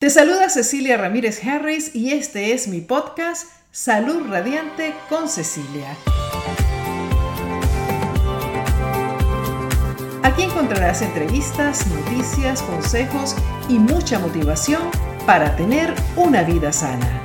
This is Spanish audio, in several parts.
Te saluda Cecilia Ramírez Harris y este es mi podcast Salud Radiante con Cecilia. Aquí encontrarás entrevistas, noticias, consejos y mucha motivación para tener una vida sana.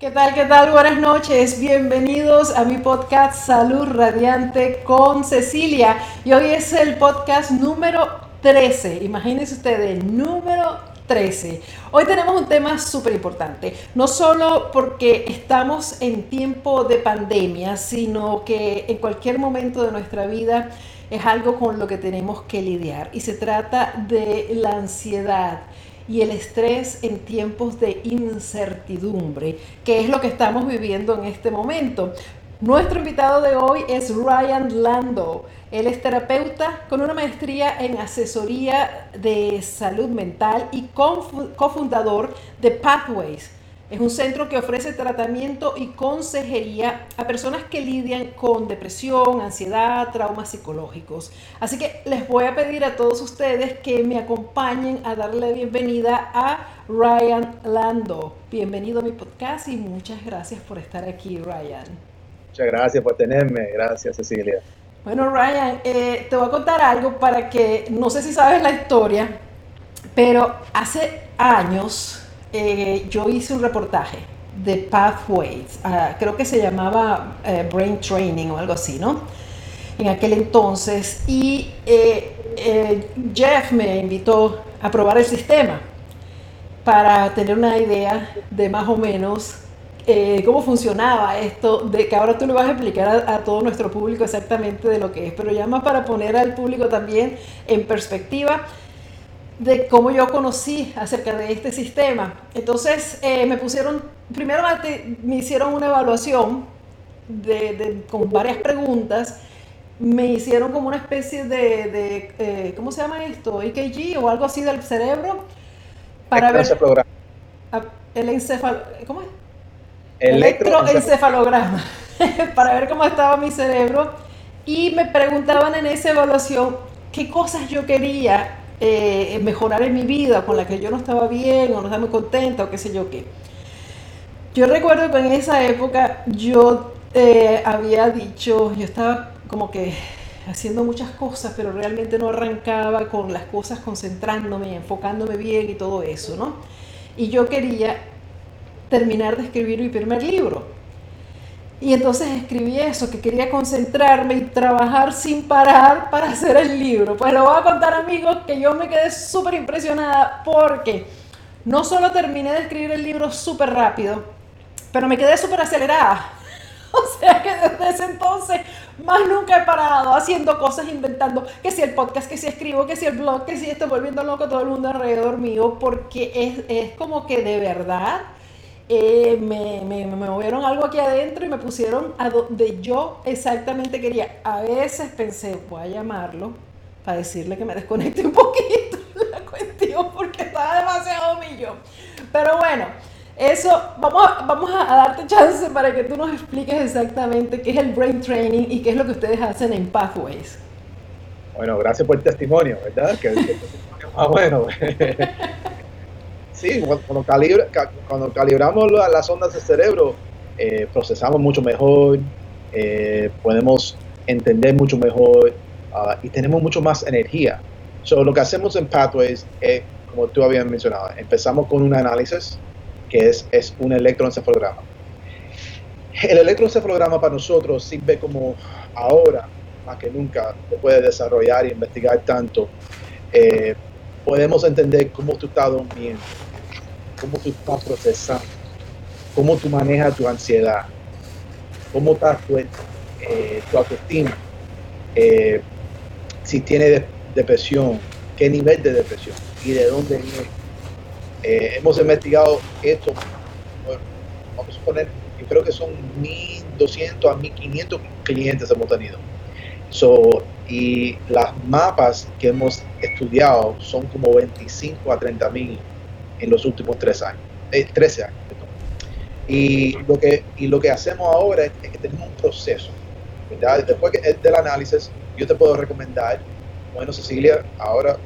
¿Qué tal? ¿Qué tal? Buenas noches. Bienvenidos a mi podcast Salud Radiante con Cecilia. Y hoy es el podcast número 13. Imagínense ustedes, número 13. Hoy tenemos un tema súper importante, no solo porque estamos en tiempo de pandemia, sino que en cualquier momento de nuestra vida es algo con lo que tenemos que lidiar y se trata de la ansiedad y el estrés en tiempos de incertidumbre, que es lo que estamos viviendo en este momento. Nuestro invitado de hoy es Ryan Lando. Él es terapeuta con una maestría en asesoría de salud mental y cofundador de Pathways. Es un centro que ofrece tratamiento y consejería a personas que lidian con depresión, ansiedad, traumas psicológicos. Así que les voy a pedir a todos ustedes que me acompañen a darle bienvenida a Ryan Lando. Bienvenido a mi podcast y muchas gracias por estar aquí, Ryan. Muchas gracias por tenerme. Gracias, Cecilia. Bueno, Ryan, eh, te voy a contar algo para que, no sé si sabes la historia, pero hace años eh, yo hice un reportaje de Pathways, ah, creo que se llamaba eh, Brain Training o algo así, ¿no? En aquel entonces, y Jeff me invitó a probar el sistema para tener una idea de más o menos eh, cómo funcionaba esto, de que ahora tú le vas a explicar a, todo nuestro público exactamente de lo que es, pero ya más para poner al público también en perspectiva de cómo yo conocí acerca de este sistema. Entonces eh, me pusieron, primero me hicieron una evaluación de, con varias preguntas, me hicieron como una especie de, eh, ¿cómo se llama esto? EKG o algo así del cerebro para ver... El encefalo, ¿cómo es? Electroencefalograma para ver cómo estaba mi cerebro y me preguntaban en esa evaluación qué cosas yo quería eh, mejorar en mi vida, con la que yo no estaba bien o no estaba muy contenta o qué sé yo qué. Yo recuerdo que en esa época yo eh, había dicho, yo estaba como que haciendo muchas cosas, pero realmente no arrancaba con las cosas concentrándome, enfocándome bien y todo eso, ¿no? Y yo quería terminar de escribir mi primer libro. Y entonces escribí eso, que quería concentrarme y trabajar sin parar para hacer el libro. Pues lo voy a contar amigos que yo me quedé súper impresionada porque no solo terminé de escribir el libro súper rápido, pero me quedé súper acelerada. O sea que desde ese entonces más nunca he parado haciendo cosas, inventando, que si el podcast, que si escribo, que si el blog, que si esto, volviendo loco todo el mundo alrededor mío, porque es, es como que de verdad eh, me, me, me, movieron algo aquí adentro y me pusieron a donde yo exactamente quería. A veces pensé, voy a llamarlo para decirle que me desconecte un poquito la cuestión porque estaba demasiado millón. Pero bueno, eso, vamos, vamos a, darte chance para que tú nos expliques exactamente qué es el brain training y qué es lo que ustedes hacen en Pathways. Bueno, gracias por el testimonio, ¿verdad? Que, ah, bueno. Sí, cuando, cuando calibramos las ondas del cerebro, eh, procesamos mucho mejor, eh, podemos entender mucho mejor ah, y tenemos mucho más energía. So, lo que hacemos en Pathways es, como tú habías mencionado, empezamos con un análisis que es, es un electroencefalograma. El electroencefalograma para nosotros sirve como ahora, más que nunca, se puede desarrollar y investigar tanto. Eh, podemos entender cómo tú estás durmiendo, cómo tú estás procesando, cómo tú manejas tu ansiedad, cómo está tu, eh, tu autoestima, eh, si tienes depresión, qué nivel de depresión y de dónde viene. Eh, hemos investigado esto, vamos a suponer, yo creo que son 1.200 a 1.500 clientes hemos tenido. So, y las mapas que hemos estudiado son como 25 a 30 mil en los últimos tres años, 13 eh, años. Y lo, que, y lo que hacemos ahora es, que tenemos un proceso. Después del análisis, yo te puedo recomendar, bueno Cecilia, ahora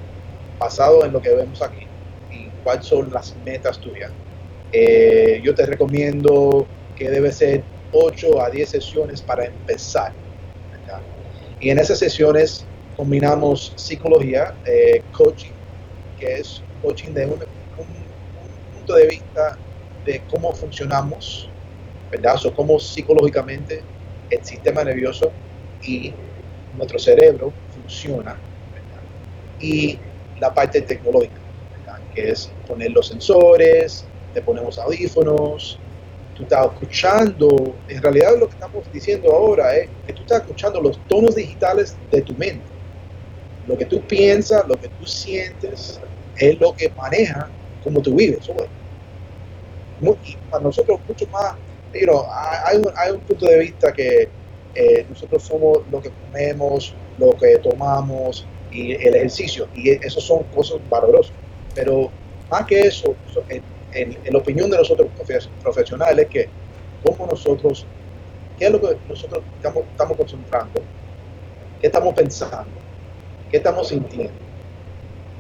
basado en lo que vemos aquí, y cuáles son las metas tuyas. Eh, yo te recomiendo que debe ser 8 a 10 sesiones para empezar. Y en esas sesiones combinamos psicología, eh, coaching, que es coaching de un, punto de vista de cómo funcionamos, ¿verdad? O cómo psicológicamente el sistema nervioso y nuestro cerebro funciona, Y la parte tecnológica, que es poner los sensores, te ponemos audífonos, tú estás escuchando, en realidad lo que estamos diciendo ahora es que tú estás escuchando los tonos digitales de tu mente. Lo que tú piensas, lo que tú sientes, es lo que maneja cómo tú vives Y para nosotros mucho más, pero hay, un, hay un punto de vista que eh, nosotros somos lo que comemos, lo que tomamos y el ejercicio, y esos son cosas valiosas. Pero más que eso, en, la opinión de nosotros profesionales, que como nosotros, qué es lo que nosotros estamos, estamos concentrando, qué estamos pensando, qué estamos sintiendo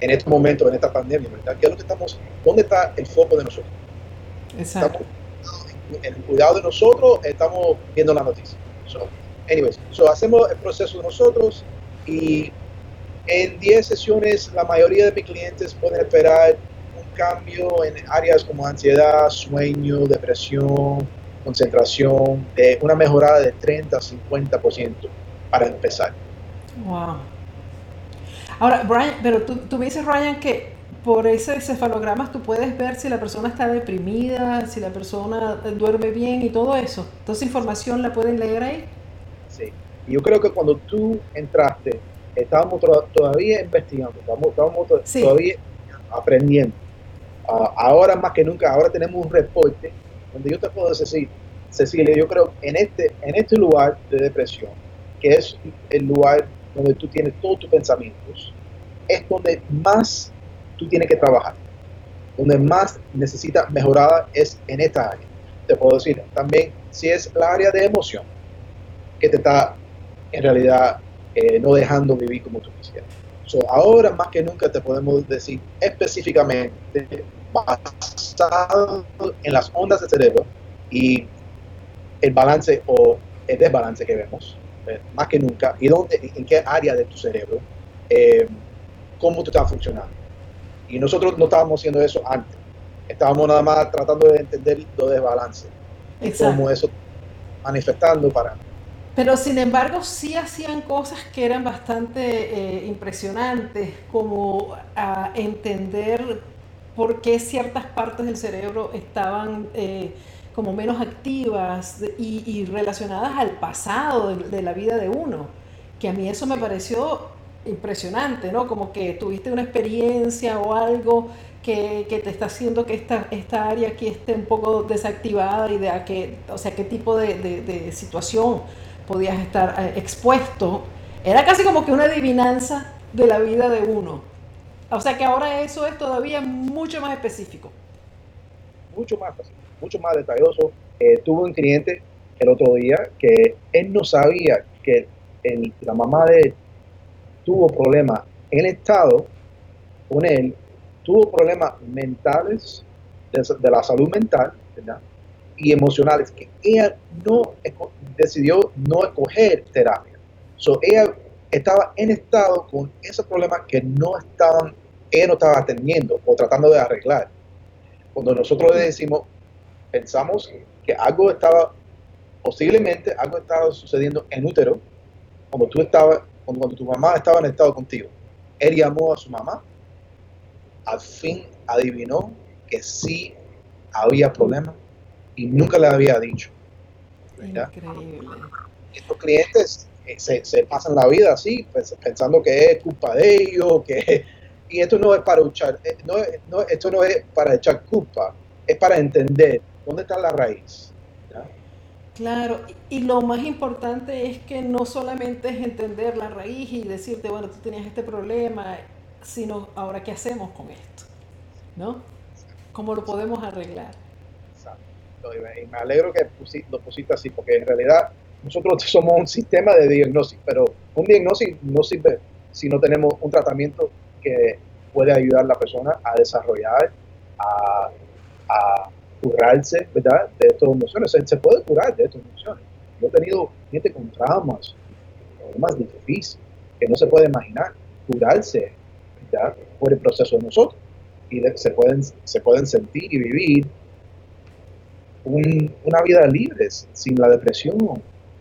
en este momento, en esta pandemia, ¿verdad? ¿Qué es lo que estamos, dónde está el foco de nosotros? Exacto. en el cuidado de nosotros, estamos viendo la noticia. So, anyways, so hacemos el proceso de nosotros y en 10 sesiones la mayoría de mis clientes pueden esperar cambio en áreas como ansiedad, sueño, depresión, concentración, de una mejorada de 30 a 50% para empezar. Wow. Ahora, Brian, pero tú, tú me dices, Ryan, que por ese cefalogramas tú puedes ver si la persona está deprimida, si la persona duerme bien y todo eso. Entonces, información la pueden leer ahí. Sí. Yo creo que cuando tú entraste, estábamos todavía investigando, estábamos, todavía aprendiendo. Ah, ahora más que nunca, ahora tenemos un reporte donde yo te puedo decir, Cecilia, yo creo en este, en este lugar de depresión, que es el lugar donde tú tienes todos tus pensamientos, es donde más tú tienes que trabajar, donde más necesita mejorada es en esta área. Te puedo decir también si es la área de emoción que te está en realidad eh, no dejando vivir como tú quisieras. Ahora más que nunca te podemos decir específicamente, basado en las ondas del cerebro y el balance o el desbalance que vemos, eh, más que nunca, y dónde, en qué área de tu cerebro, eh, cómo tú estás funcionando. Y nosotros no estábamos haciendo eso antes. Estábamos nada más tratando de entender los desbalances. Y cómo eso manifestando para pero sin embargo sí hacían cosas que eran bastante eh, impresionantes, como a entender por qué ciertas partes del cerebro estaban eh, como menos activas y, relacionadas al pasado de, la vida de uno. Que a mí eso me pareció impresionante, ¿no? Como que tuviste una experiencia o algo que, te está haciendo que esta, esta área aquí esté un poco desactivada y de a qué, o sea, qué tipo de, de situación podías estar eh, expuesto. Era casi como que una adivinanza de la vida de uno. O sea que ahora eso es todavía mucho más específico. Mucho más, mucho más detalloso. Eh, tuve un cliente el otro día que él no sabía que la mamá de él tuvo problemas en el estado con él, tuvo problemas mentales, de, la salud mental, ¿verdad? y emocionales que ella no decidió no escoger terapia. So, ella estaba en estado con esos problemas que no estaban, ella no estaba atendiendo o tratando de arreglar. Cuando nosotros decimos, pensamos que algo estaba, posiblemente algo estaba sucediendo en útero, cuando tú estabas, cuando, cuando tu mamá estaba en estado contigo, él llamó a su mamá, al fin adivinó que sí había problemas y nunca le había dicho. Increíble. Estos clientes eh, se, pasan la vida así, pues, pensando que es culpa de ellos, que y esto no es para echar, eh, no, esto no es para echar culpa, es para entender dónde está la raíz. Claro, y lo más importante es que no solamente es entender la raíz y decirte, bueno, tú tenías este problema, sino ahora qué hacemos con esto, ¿no? ¿Cómo lo podemos arreglar? y me alegro que lo pusiste así, porque en realidad nosotros somos un sistema de diagnóstico, pero un diagnóstico no sirve si no tenemos un tratamiento que puede ayudar a la persona a desarrollar, a, a curarse, ¿verdad? De estas emociones. Se, puede curar de estas emociones. Yo he tenido gente con traumas, problemas difíciles, que no se puede imaginar, curarse, ¿verdad? Por el proceso de nosotros. Y se, pueden, se pueden sentir y vivir una vida libre, sin la depresión.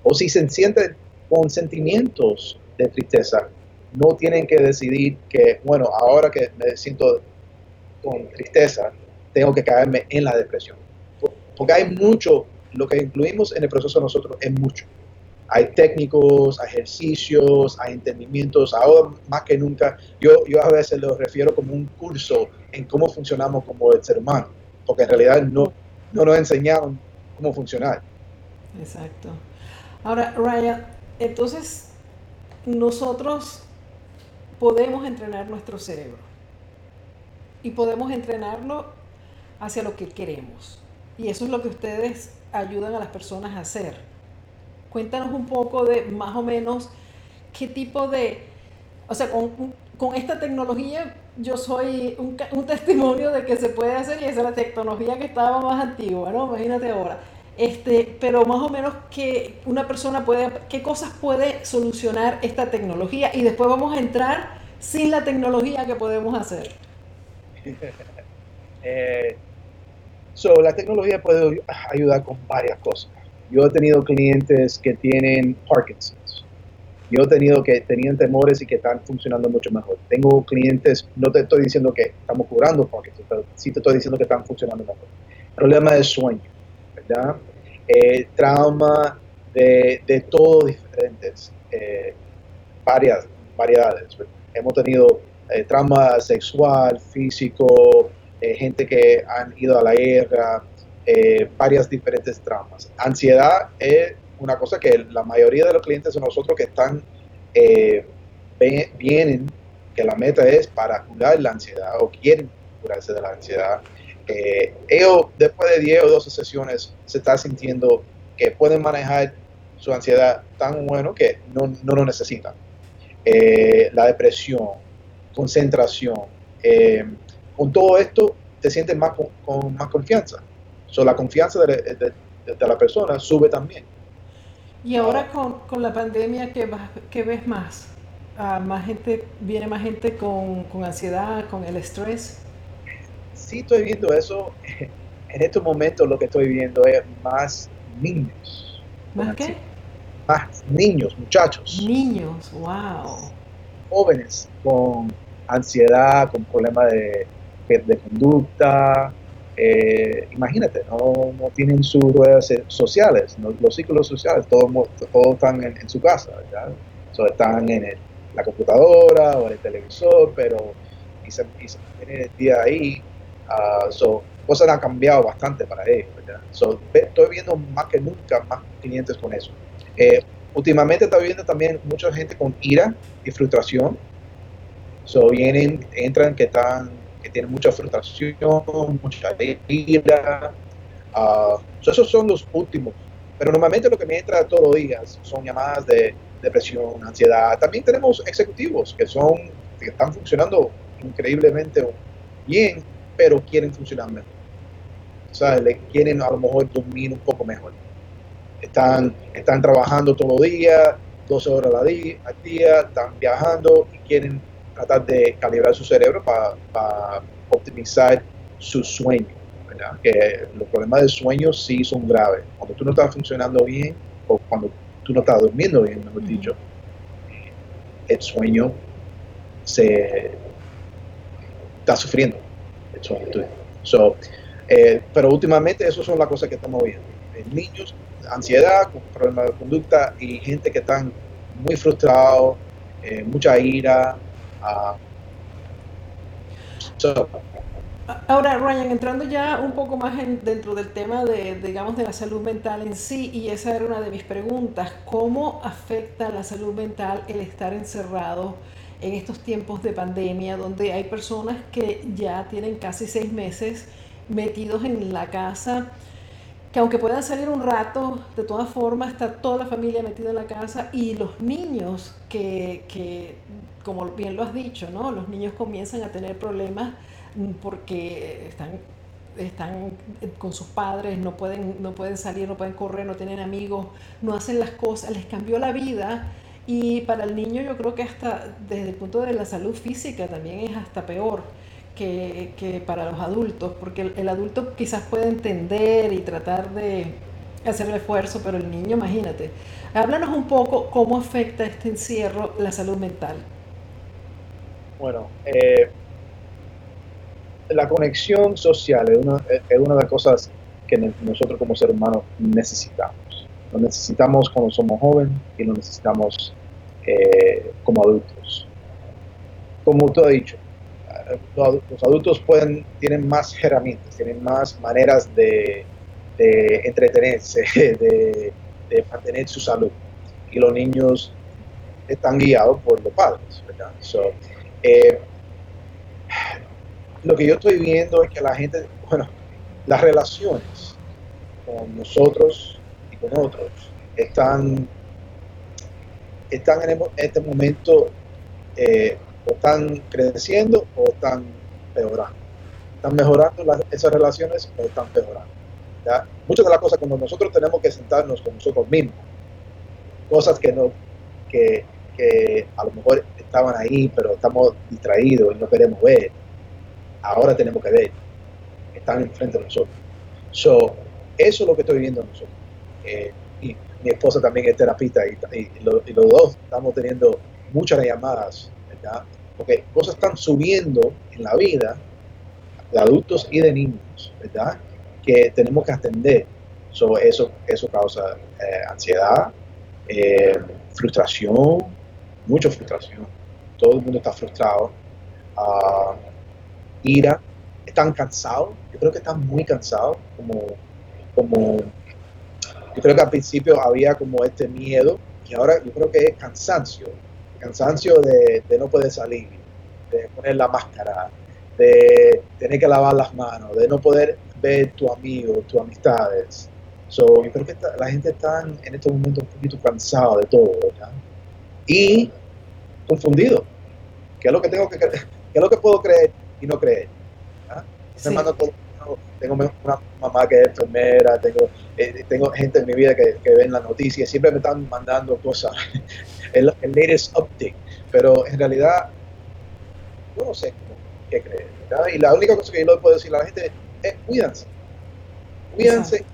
O si se sienten con sentimientos de tristeza, no tienen que decidir que, bueno, ahora que me siento con tristeza, tengo que caerme en la depresión. Porque hay mucho, lo que incluimos en el proceso nosotros es mucho. Hay técnicos, ejercicios, hay entendimientos. Ahora más que nunca, yo, yo a veces lo refiero como un curso en cómo funcionamos como el ser humano, porque en realidad no, no nos enseñaron cómo funcionar. Exacto. Ahora, Ryan, entonces nosotros podemos entrenar nuestro cerebro y podemos entrenarlo hacia lo que queremos. Y eso es lo que ustedes ayudan a las personas a hacer. Cuéntanos un poco de más o menos qué tipo de, o sea, con, esta tecnología yo soy un, un, testimonio de que se puede hacer y esa es la tecnología que estaba más antigua, ¿no? Imagínate ahora. Este, pero más o menos que una persona puede, qué cosas puede solucionar esta tecnología y después vamos a entrar sin la tecnología que podemos hacer. eh, So, la tecnología puede ayudar con varias cosas. Yo he tenido clientes que tienen Parkinson's. Yo he tenido que tenían temores y que están funcionando mucho mejor. Tengo clientes, no te estoy diciendo que estamos curando Parkinson's, pero sí te estoy diciendo que están funcionando mejor. Problema de sueño, ¿verdad? Eh, trauma de, de todos diferentes, eh, varias variedades. Hemos tenido eh, trauma sexual, físico, eh, gente que han ido a la guerra, eh, varias diferentes traumas. Ansiedad es una cosa que la mayoría de los clientes de nosotros que están, eh, vienen, que la meta es para curar la ansiedad o quieren curarse de la ansiedad. ellos después de 10 o 12 sesiones se están sintiendo que pueden manejar su ansiedad tan bueno que no, no lo necesitan. la depresión, concentración, con todo esto te sientes más con, más confianza. So, la confianza de, la persona sube también. Y ahora con, la pandemia, ¿qué, qué ves más? Ah, más gente, ¿Viene más gente con, ansiedad, con el estrés? Sí, estoy viendo eso. En estos momentos lo que estoy viendo es más niños. ¿Más qué? Más niños, muchachos. Niños, wow. Jóvenes con ansiedad, con problemas de de conducta. Eh, imagínate, no, no, tienen sus redes sociales, los círculos sociales, todos, todos están en, su casa, ¿verdad? están en la computadora o en el televisor, pero y se, el día ahí. Uh, cosas han cambiado bastante para ellos, ¿verdad? estoy viendo más que nunca más clientes con eso. Eh, últimamente estoy viendo también mucha gente con ira y frustración. So, vienen, entran que están que tienen mucha frustración, mucha ira. Uh, esos son los últimos. Pero normalmente lo que me entra todos los días son llamadas de depresión, ansiedad. También tenemos ejecutivos que son que están funcionando increíblemente bien, pero quieren funcionar mejor. O sea, le quieren a lo mejor dormir un poco mejor. Están, están trabajando todos los días, 12 horas al día, están viajando y quieren tratar de calibrar su cerebro para optimizar su sueño. Que los problemas de sueño sí son graves. Cuando tú no estás funcionando bien o cuando tú no estás durmiendo bien, mejor dicho, el sueño se está sufriendo. Eh, pero últimamente eso son las cosas que estamos viendo. niños, ansiedad, problemas de conducta y gente que están muy frustrados, eh, mucha ira, Ahora, Ryan, entrando ya un poco más dentro del tema de, digamos, de la salud mental en sí, y esa era una de mis preguntas, ¿cómo afecta la salud mental el estar encerrado en estos tiempos de pandemia, donde hay personas que ya tienen casi seis meses metidos en la casa? que aunque puedan salir un rato, de todas formas está toda la familia metida en la casa y los niños que, que como bien lo has dicho, ¿no? Los niños comienzan a tener problemas mm, porque están están con sus padres, no pueden, no pueden salir, no pueden correr, no tienen amigos, no hacen las cosas, les cambió la vida y para el niño yo creo que hasta desde el punto de la salud física también es hasta peor que, para los adultos, porque el, adulto quizás puede entender y tratar de hacer el esfuerzo, pero el niño, imagínate. Háblanos un poco cómo afecta este encierro la salud mental. Bueno, eh, la conexión social es una, es una de las cosas que nosotros como seres humanos necesitamos. Lo necesitamos cuando somos jóvenes y lo necesitamos eh, como adultos. Como tú has dicho, los adultos pueden, tienen más herramientas, tienen más maneras de, entretenerse, de, mantener su salud. Y los niños están guiados por los padres. Eh, lo que yo estoy viendo es que la gente, bueno, las relaciones con nosotros y con otros están, están en este momento eh, o están creciendo o están mejorando. Están mejorando esas relaciones o están mejorando. Muchas de las cosas cuando nosotros tenemos que sentarnos con nosotros mismos, cosas que no, que, que a lo mejor estaban ahí, pero estamos distraídos y no queremos ver, ahora tenemos que ver, están enfrente de nosotros. So, eso es lo que estoy viendo nosotros. Eh, y mi esposa también es terapista y, los dos estamos teniendo muchas llamadas, ¿verdad? Porque cosas están subiendo en la vida de adultos y de niños, ¿verdad? Que tenemos que atender. So, eso, eso causa eh, ansiedad, eh, frustración, mucha frustración. Todo el mundo está frustrado. Uh, ira, están cansados, yo creo que están muy cansados, como, como, yo creo que al principio había como este miedo, y ahora yo creo que es cansancio, cansancio de, no poder salir, de poner la máscara, de tener que lavar las manos, de no poder ver tu amigo, tus amistades. So, yo creo que la gente está en estos momentos un poquito cansada de todo, ¿verdad? Y confundido. ¿Qué es lo que tengo que creer? ¿Qué es lo que puedo creer? y no creer. ¿ah? tengo una mamá que es enfermera, tengo, eh, tengo gente en mi vida que, que ven las noticias, siempre me están mandando cosas, el, el latest update, pero en realidad yo no sé qué creer. Y la única cosa que yo le puedo decir a la gente es cuídense, cuídense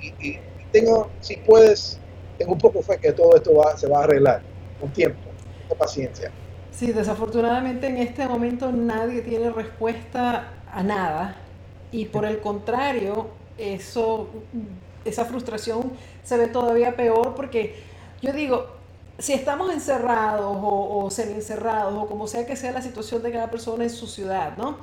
y, y, tengo, si puedes, tengo un poco fe que todo esto va, se va a arreglar con tiempo, con paciencia. Sí, desafortunadamente en este momento nadie tiene respuesta a nada y por el contrario, eso, esa frustración se ve todavía peor porque yo digo, si estamos encerrados o, o semi-encerrados o como sea que sea la situación de cada persona en su ciudad, ¿no?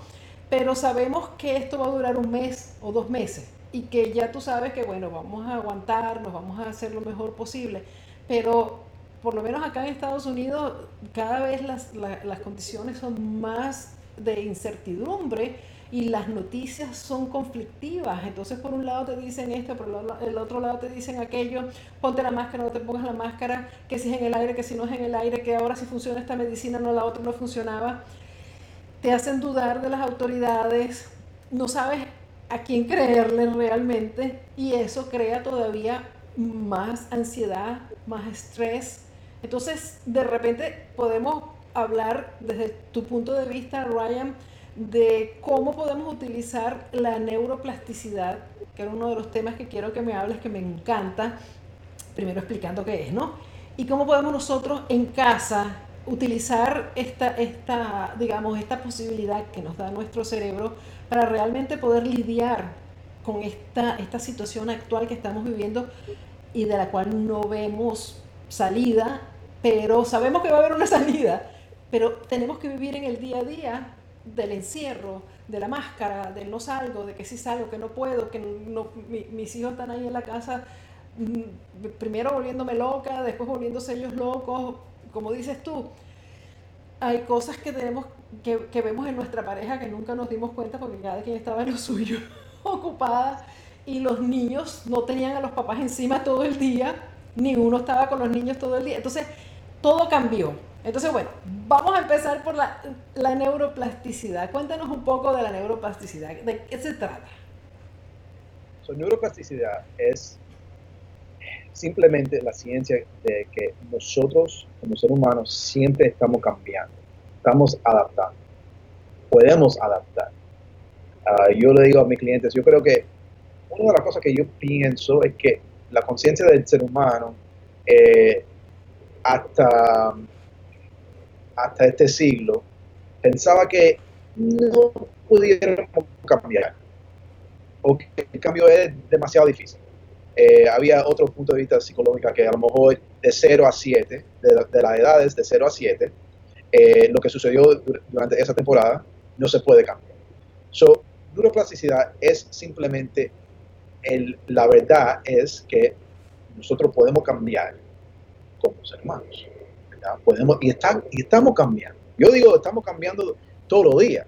Pero sabemos que esto va a durar un mes o dos meses y que ya tú sabes que, bueno, vamos a aguantarnos, vamos a hacer lo mejor posible, pero por lo menos acá en Estados Unidos, cada vez las, las condiciones son más de incertidumbre y las noticias son conflictivas. Entonces, por un lado te dicen esto, por el otro lado te dicen aquello, ponte la máscara, no te pongas la máscara, que si es en el aire, que si no es en el aire, que ahora si funciona esta medicina, no la otra no funcionaba. Te hacen dudar de las autoridades, no sabes a quién creerle realmente y eso crea todavía más ansiedad, más estrés entonces, de repente podemos hablar desde tu punto de vista, Ryan, de cómo podemos utilizar la neuroplasticidad, que era uno de los temas que quiero que me hables, que me encanta, primero explicando qué es, ¿no? Y cómo podemos nosotros en casa utilizar esta, esta, digamos, esta posibilidad que nos da nuestro cerebro para realmente poder lidiar con esta, esta situación actual que estamos viviendo y de la cual no vemos salida, pero sabemos que va a haber una salida, pero tenemos que vivir en el día a día del encierro, de la máscara, del no salgo, de que sí salgo, que no puedo, que no, mis hijos están ahí en la casa, mm, primero volviéndome loca, después volviéndose ellos locos, como dices tú. Hay cosas que tenemos que, que vemos en nuestra pareja que nunca nos dimos cuenta porque cada quien estaba en lo suyo, ocupada y los niños no tenían a los papás encima todo el día, ni uno estaba con los niños todo el día. Entonces, todo cambió. Entonces, bueno, vamos a empezar por la, la neuroplasticidad. Cuéntanos un poco de la neuroplasticidad. ¿De qué se trata? So, neuroplasticidad es simplemente la ciencia de que nosotros como seres humanos siempre estamos cambiando, estamos adaptando, podemos adaptar. Uh, yo le digo a mis clientes, yo creo que una de las cosas que yo pienso es que la conciencia del ser humano eh, hasta, hasta este siglo pensaba que no pudiéramos cambiar o que el cambio es demasiado difícil. Eh, había otro punto de vista psicológico que a lo mejor de 0 a 7, de, de las edades de 0 a 7, eh, lo que sucedió durante esa temporada no se puede cambiar. So, neuroplasticidad es simplemente la verdad es que nosotros podemos cambiar como seres humanos. Podemos, y, están, y estamos cambiando. Yo digo, estamos cambiando todos los días.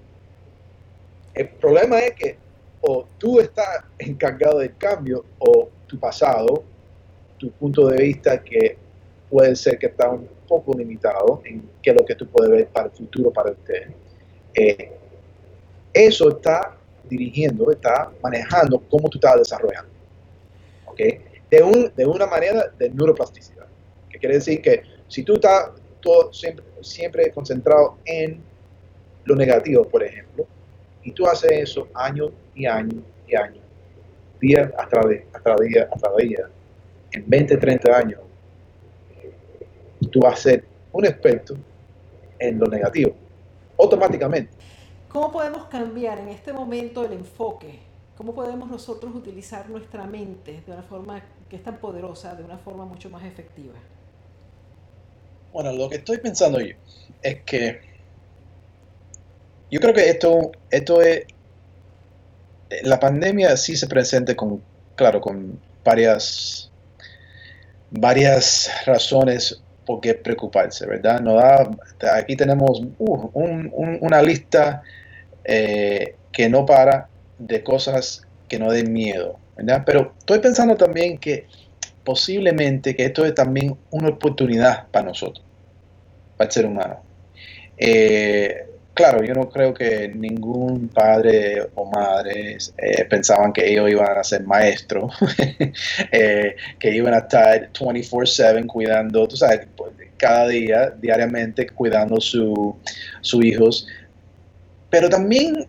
El problema es que o tú estás encargado del cambio o tu pasado, tu punto de vista que puede ser que está un poco limitado en qué lo que tú puedes ver para el futuro para usted. Eh, eso está dirigiendo, está manejando cómo tú estás desarrollando. ¿Ok? De, un, de una manera de neuroplasticidad. Que quiere decir que si tú estás todo, siempre, siempre concentrado en lo negativo, por ejemplo, y tú haces eso año y año y año, día hasta día, hasta día, hasta día, en 20, 30 años, tú vas a ser un experto en lo negativo, automáticamente. ¿Cómo podemos cambiar en este momento el enfoque? ¿Cómo podemos nosotros utilizar nuestra mente de una forma que es tan poderosa, de una forma mucho más efectiva? Bueno, lo que estoy pensando yo es que yo creo que esto, esto es, la pandemia sí se presenta con, claro, con varias, varias razones por qué preocuparse, ¿verdad? No da, aquí tenemos uh, una lista eh, que no para de cosas que no den miedo, ¿verdad? Pero estoy pensando también que posiblemente que esto es también una oportunidad para nosotros, para el ser humano. Eh, claro, yo no creo que ningún padre o madre eh, pensaban que ellos iban a ser maestros, eh, que iban a estar 24/7 cuidando, tú sabes, cada día, diariamente, cuidando sus su hijos. Pero también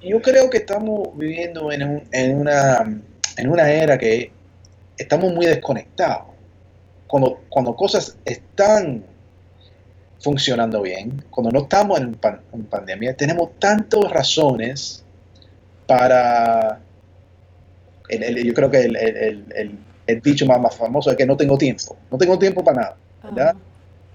yo creo que estamos viviendo en, una, en una era que estamos muy desconectados. Cuando, cuando cosas están funcionando bien, cuando no estamos en, pandemia, tenemos tantas razones para... yo creo que el, dicho más, famoso es que no tengo tiempo. No tengo tiempo para nada. ¿verdad?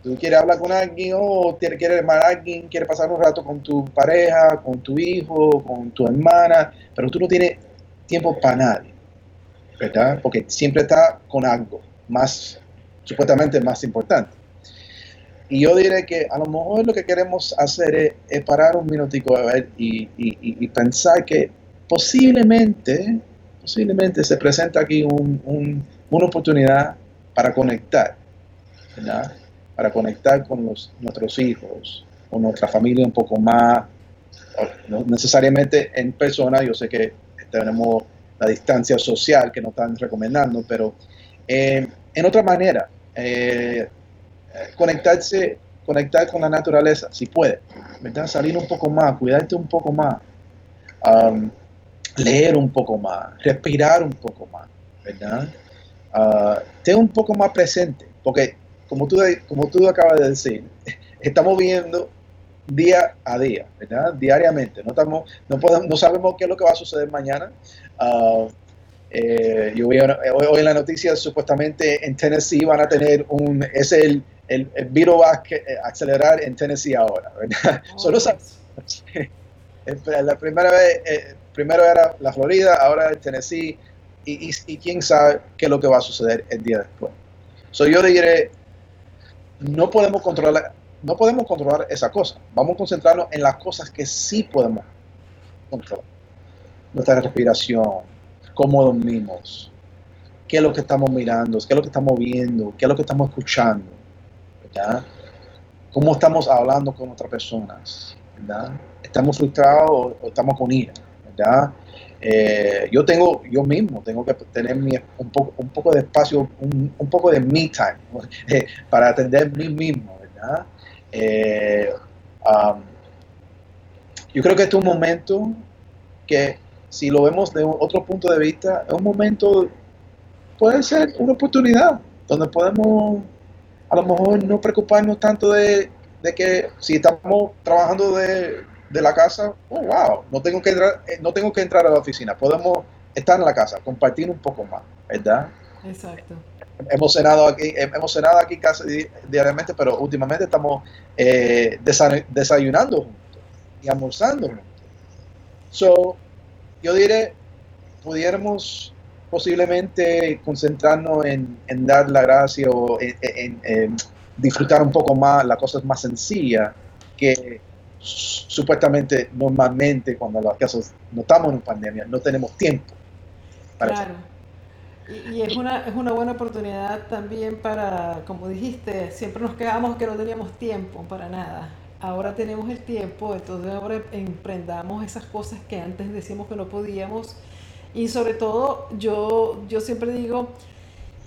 Tú quieres hablar con alguien o quieres, llamar a alguien, quieres pasar un rato con tu pareja, con tu hijo, con tu hermana, pero tú no tienes tiempo para nadie. ¿Verdad? Porque siempre está con algo más, supuestamente más importante. Y yo diré que a lo mejor lo que queremos hacer es, parar un minutico a ver y, pensar que posiblemente, posiblemente se presenta aquí una oportunidad para conectar, ¿verdad? Para conectar con nuestros hijos, con nuestra familia un poco más, no necesariamente en persona, yo sé que tenemos la distancia social que nos están recomendando, pero eh, en otra manera. Eh, conectarse, conectar con la naturaleza, si puede, ¿verdad? Salir un poco más, cuidarte un poco más, leer un poco más, respirar un poco más, ¿verdad? Uh, un poco más presente, porque como tú, como tú acabas de decir, estamos viendo día a día, ¿verdad? Diariamente. No, estamos, no, podemos, no sabemos qué es lo que va a suceder mañana. Uh, eh, yo vi hoy, en la noticia, supuestamente en Tennessee van a tener un, es el, el, el virus va a eh, acelerar en Tennessee ahora, ¿verdad? Oh, Solo la primera vez, eh, primero era la Florida, ahora es Tennessee, y, y, quién sabe qué es lo que va a suceder el día después. So yo diré, no podemos controlar, no podemos controlar esa cosa. Vamos a concentrarnos en las cosas que sí podemos controlar. Nuestra respiración, cómo dormimos, qué es lo que estamos mirando, qué es lo que estamos viendo, qué es lo que estamos escuchando, ¿verdad? Cómo estamos hablando con otras personas. ¿Estamos frustrados o, estamos con ira, ¿verdad? Eh, yo tengo, yo mismo tengo que tener un, poco, un poco de espacio, un, poco de me time eh, para atender a mí mismo, ¿verdad? Eh, um, yo creo que este es un momento que si lo vemos de otro punto de vista, es un momento, puede ser una oportunidad donde podemos a lo mejor no preocuparnos tanto de, que si estamos trabajando de, la casa, oh wow, no tengo que entrar, eh, no tengo que entrar a la oficina, podemos estar en la casa, compartir un poco más, ¿verdad? Exacto. Hemos cenado aquí, hemos cenado aquí casi diariamente, pero últimamente estamos eh, desayunando juntos y almorzando juntos. So, yo diré, pudiéramos posiblemente concentrarnos en, dar la gracia o en, disfrutar un poco más las cosas más sencillas que supuestamente normalmente cuando las casas no estamos en pandemia no tenemos tiempo para claro. Y, es, una, es una buena oportunidad también para, como dijiste, siempre nos quedamos que no teníamos tiempo para nada ahora tenemos el tiempo, entonces ahora emprendamos esas cosas que antes decíamos que no podíamos. Y sobre todo, yo, yo siempre digo,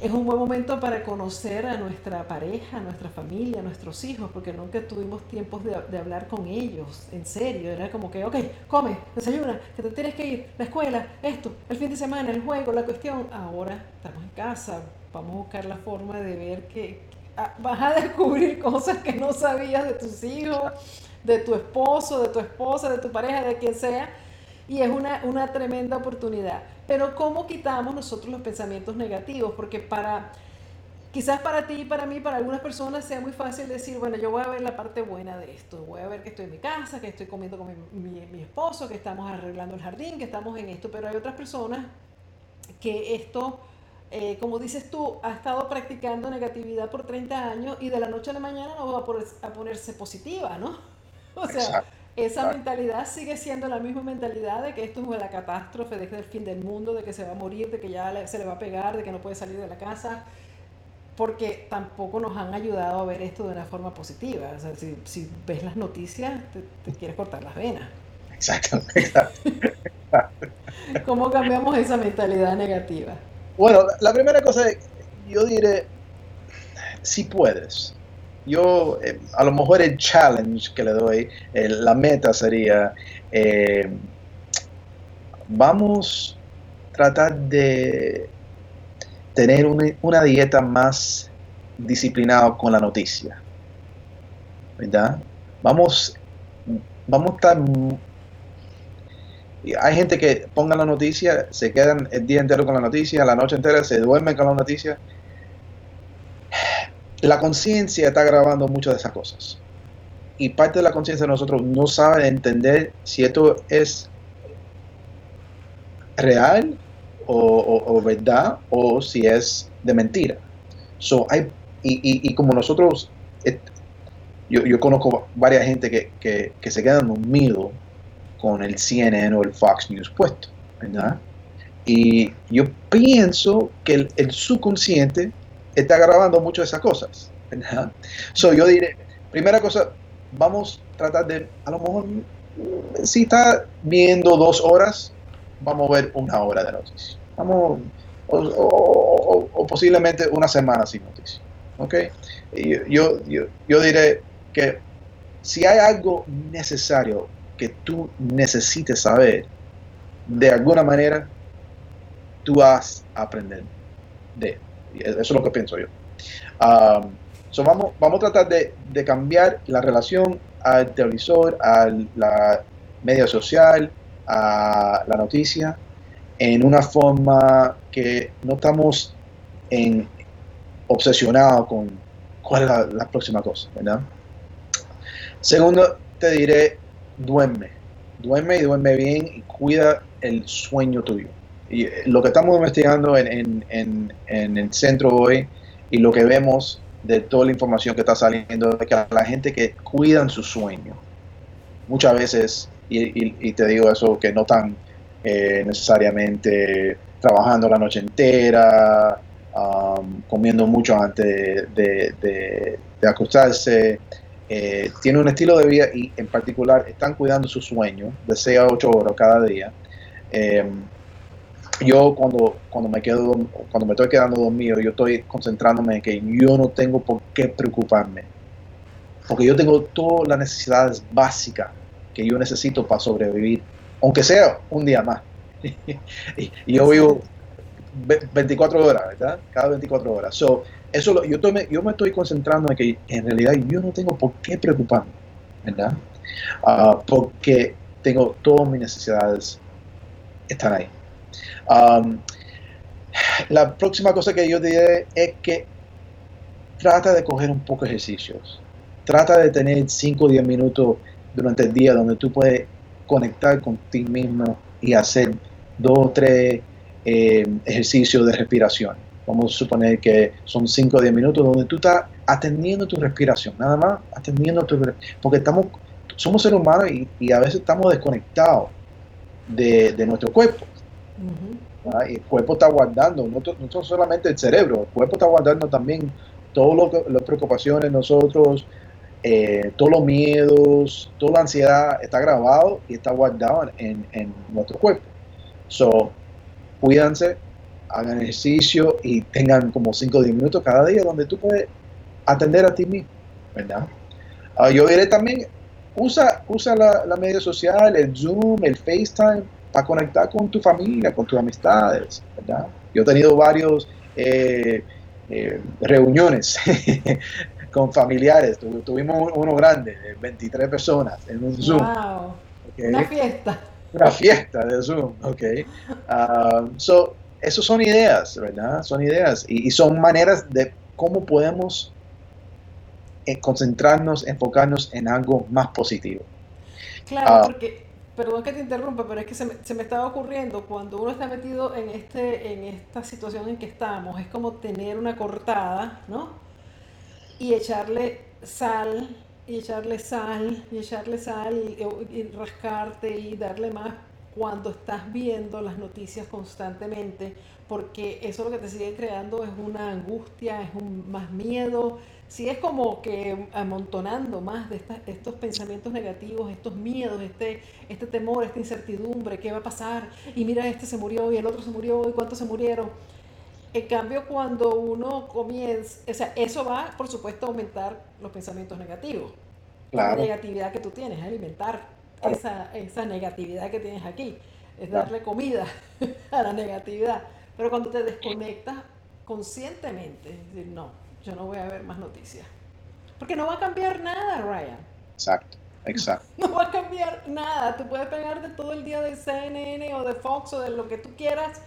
es un buen momento para conocer a nuestra pareja, a nuestra familia, a nuestros hijos, porque nunca tuvimos tiempos de, de, hablar con ellos, en serio. Era como que, ok, come, desayuna, que te tienes que ir, la escuela, esto, el fin de semana, el juego, la cuestión. Ahora estamos en casa, vamos a buscar la forma de ver que, vas a descubrir cosas que no sabías de tus hijos, de tu esposo, de tu esposa, de tu pareja, de quien sea. Y es una, una tremenda oportunidad. Pero ¿cómo quitamos nosotros los pensamientos negativos? Porque para, quizás para ti para mí, para algunas personas sea muy fácil decir, bueno, yo voy a ver la parte buena de esto. Voy a ver que estoy en mi casa, que estoy comiendo con mi, mi esposo, que estamos arreglando el jardín, que estamos en esto. Pero hay otras personas que esto eh, como dices tú, ha estado practicando negatividad por 30 años y de la noche a la mañana no va a, ponerse positiva, ¿no? O sea, esa mentalidad sigue siendo la misma mentalidad de que esto es la catástrofe, de que es el fin del mundo, de que se va a morir, de que ya se le va a pegar, de que no puede salir de la casa, porque tampoco nos han ayudado a ver esto de una forma positiva. O sea, si, ves las noticias, te, quieres cortar las venas. Exacto, exacto. ¿Cómo cambiamos esa mentalidad negativa? Bueno, la primera cosa, yo diré, si puedes. Yo, eh, a lo mejor el challenge que le doy, la meta sería, eh, vamos a tratar de tener una, dieta más disciplinada con la noticia. ¿Verdad? Vamos, vamos a estar hay gente que ponga la noticia, se quedan el día entero con la noticia, la noche entera se duermen con la noticia. La conciencia está grabando muchas de esas cosas. Y parte de la conciencia de nosotros no sabe entender si esto es real o, verdad o si es de mentira. So, hay, y, como nosotros, eh, yo, conozco varias gente que, que, se quedan dormidos con el CNN o el Fox News puesto. Y yo pienso que el, subconsciente está grabando muchas de esas cosas, ¿verdad? So yo diré, primera cosa, vamos a tratar de, a lo mejor, si está viendo dos horas, vamos a ver una hora de noticias. Vamos, o, posiblemente una semana sin noticias. ¿Ok? yo, yo, yo diré que si hay algo necesario que tú necesites saber, de alguna manera, tú vas a aprender de. Eso es lo que pienso yo. Um, vamos, vamos a tratar de, cambiar la relación al televisor, a la media social, a la noticia, en una forma que no estamos en, obsesionados con cuál es la, la próxima cosa, ¿verdad? Segundo, te diré duerme, duerme y duerme bien y cuida el sueño tuyo. Y eh, lo que estamos investigando en, el centro hoy y lo que vemos de toda la información que está saliendo es que la gente que cuidan su sueño, muchas veces, y, te digo eso, que no están eh, necesariamente trabajando la noche entera, comiendo mucho antes de, acostarse. Eh, tiene un estilo de vida y en particular están cuidando su sueño de 6 a 8 horas cada día. Em, yo cuando, cuando me quedo cuando me estoy quedando dormido, yo estoy concentrándome en que yo no tengo por qué preocuparme. Porque yo tengo todas las necesidades básicas que yo necesito para sobrevivir, aunque sea un día más. y, yo vivo 24 horas, ¿verdad? Cada 24 horas. So, eso yo, yo me estoy concentrando en que en realidad yo no tengo por qué preocuparme, ¿verdad? Ah, porque tengo todas mis necesidades están ahí. Um, la próxima cosa que yo diré es que trata de coger un poco de ejercicios. Trata de tener 5 o 10 minutos durante el día donde tú puedes conectar contigo mismo y hacer dos o tres eh, ejercicios de respiración. Vamos a suponer que son 5 o 10 minutos donde tú estás atendiendo tu respiración, nada más atendiendo tu porque estamos, somos seres humanos y, a veces estamos desconectados de, nuestro cuerpo. Y el cuerpo está guardando, no, no, solamente el cerebro, el cuerpo está guardando también todas las preocupaciones nosotros, eh, todos los miedos, toda la ansiedad está grabado y está guardado en, en nuestro cuerpo. So, cuídense, hagan ejercicio y tengan como 5 o 10 minutos cada día donde tú puedes atender a ti mismo, ¿verdad? Ah, yo diré también, usa, usa la, la media social, el Zoom, el FaceTime, para conectar con tu familia, con tus amistades, ¿verdad? Yo he tenido varios eh, eh, reuniones con familiares, tuvimos uno grande, 23 personas en un Zoom. Wow. Una fiesta una fiesta de Zoom, ok. Um, so, esos son ideas, ¿verdad? Son ideas y, son maneras de cómo podemos eh, concentrarnos, enfocarnos en algo más positivo. Claro, ah. porque, perdón que te interrumpa, pero es que se me, se me, estaba ocurriendo, cuando uno está metido en, este, en esta situación en que estamos, es como tener una cortada, ¿no? Y echarle sal y echarle sal, y echarle sal, y, rascarte y darle más cuando estás viendo las noticias constantemente, porque eso lo que te sigue creando es una angustia, es un más miedo, si es como que amontonando más de estos pensamientos negativos, estos miedos, este, este temor, esta incertidumbre, qué va a pasar, y mira, este se murió y el otro se murió y cuántos se murieron en cambio, cuando uno comienza, o sea, eso va, por supuesto, a aumentar los pensamientos negativos. La negatividad que tú tienes, alimentar esa, esa negatividad que tienes aquí. Es darle comida a la negatividad. Pero cuando te desconectas conscientemente, es decir, no, yo no voy a ver más noticias. Porque no va a cambiar nada, Ryan. Exacto, exacto. No va a cambiar nada. Tú puedes pegarte todo el día de CNN o de Fox o de lo que tú quieras